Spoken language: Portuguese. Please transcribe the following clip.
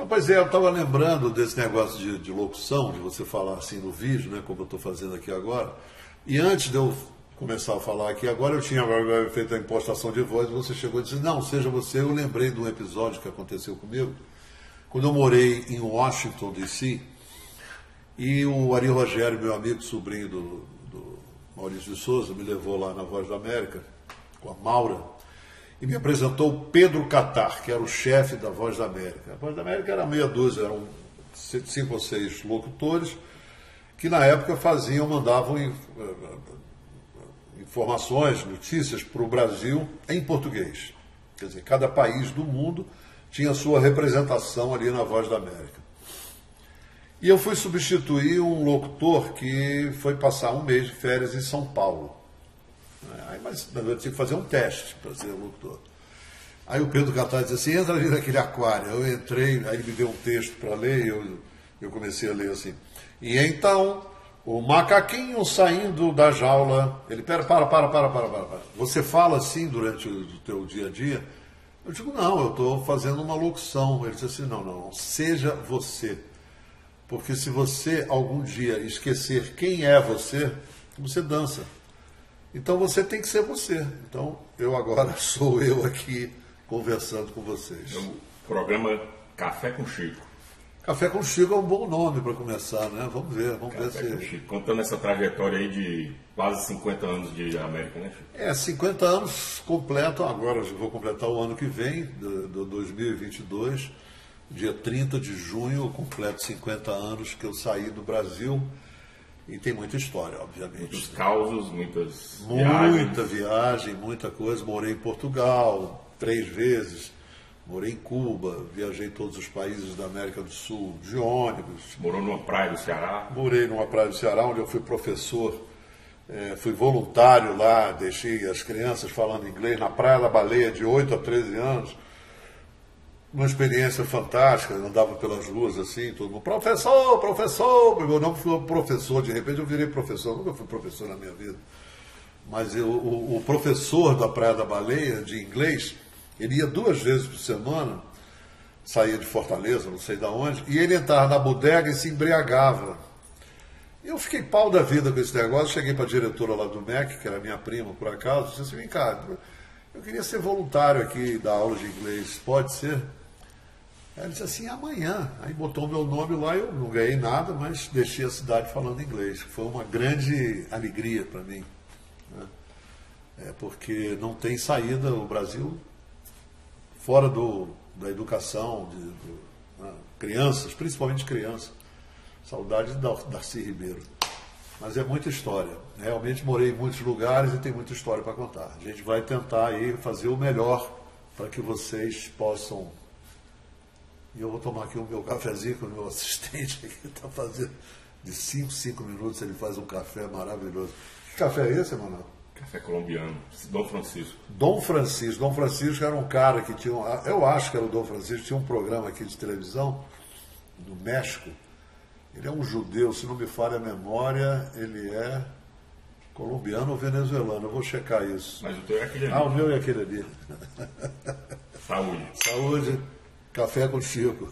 Ah, pois é, eu estava lembrando desse negócio de, de, locução, de você falar assim no vídeo, né, como eu estou fazendo aqui agora. E antes de eu começar a falar aqui agora, eu tinha feito a impostação de voz você chegou e disse, não, seja você. Eu lembrei de um episódio que aconteceu comigo, quando eu morei em Washington, D.C., e o Ari Rogério, meu amigo, sobrinho do, do Maurício de Souza, me levou lá na Voz da América, com a Maura, e me apresentou o Pedro Catar, que era o chefe da Voz da América. A Voz da América era meia dúzia, eram cinco ou seis locutores, que na época faziam, mandavam eh, informações, notícias para o Brasil em português. Quer dizer, cada país do mundo tinha sua representação ali na Voz da América. E eu fui substituir um locutor que foi passar um mês de férias em São Paulo. Aí, mas eu tinha que fazer um teste para ser locutor. Aí o Pedro Catar disse assim, entra ali naquele aquário. Eu entrei, aí ele me deu um texto para ler, eu, eu comecei a ler assim. E então, o macaquinho saindo da jaula, ele, pera, para, para, para, para, para, para. Você fala assim durante o teu dia a dia? Eu digo, não, eu estou fazendo uma locução. Ele disse assim, não, não, seja você. Porque se você algum dia esquecer quem é você, você dança. Então você tem que ser você. Então eu agora sou eu aqui conversando com vocês. É o programa Café com Chico. Café com Chico é um bom nome para começar, né? Vamos ver, vamos Café ver se. Com Chico. Contando essa trajetória aí de quase 50 anos de América, né, Chico? É, 50 anos completam, agora vou completar o ano que vem, do, do 2022, dia 30 de junho, eu completo 50 anos que eu saí do Brasil e tem muita história, obviamente. Muitos causos, muitas Muita viagens. viagem, muita coisa. Morei em Portugal três vezes, morei em Cuba, viajei todos os países da América do Sul de ônibus. Morou numa praia do Ceará? Morei numa praia do Ceará, onde eu fui professor, é, fui voluntário lá, deixei as crianças falando inglês na Praia da Baleia de 8 a 13 anos uma experiência fantástica, andava pelas ruas assim, todo mundo, professor, professor, meu nome foi professor, de repente eu virei professor, nunca fui professor na minha vida. Mas eu, o, o, professor da Praia da Baleia, de inglês, ele ia duas vezes por semana, saía de Fortaleza, não sei de onde, e ele entrava na bodega e se embriagava. Eu fiquei pau da vida com esse negócio, cheguei para a diretora lá do MEC, que era minha prima, por acaso, disse assim, vem cá, eu queria ser voluntário aqui, dar aula de inglês, pode ser? Ela disse assim, amanhã. Aí botou o meu nome lá, eu não ganhei nada, mas deixei a cidade falando inglês. Foi uma grande alegria para mim. Né? É porque não tem saída o Brasil fora do, da educação de, de né? crianças, principalmente crianças. Saudade de Darcy Ribeiro. Mas é muita história. Realmente morei em muitos lugares e tem muita história para contar. A gente vai tentar aí fazer o melhor para que vocês possam e eu vou tomar aqui o meu cafezinho com o meu assistente que está fazendo. De 5, 5 minutos ele faz um café maravilhoso. Que café é esse, Emanuel? Café colombiano, Dom Francisco. Dom Francisco. Dom Francisco era um cara que tinha. Eu acho que era o Dom Francisco, tinha um programa aqui de televisão no México. Ele é um judeu, se não me falha a memória, ele é colombiano ou venezuelano. Eu vou checar isso. Mas o teu é aquele ali. Ah, o meu é aquele ali. Saúde. Saúde. Café com Chico.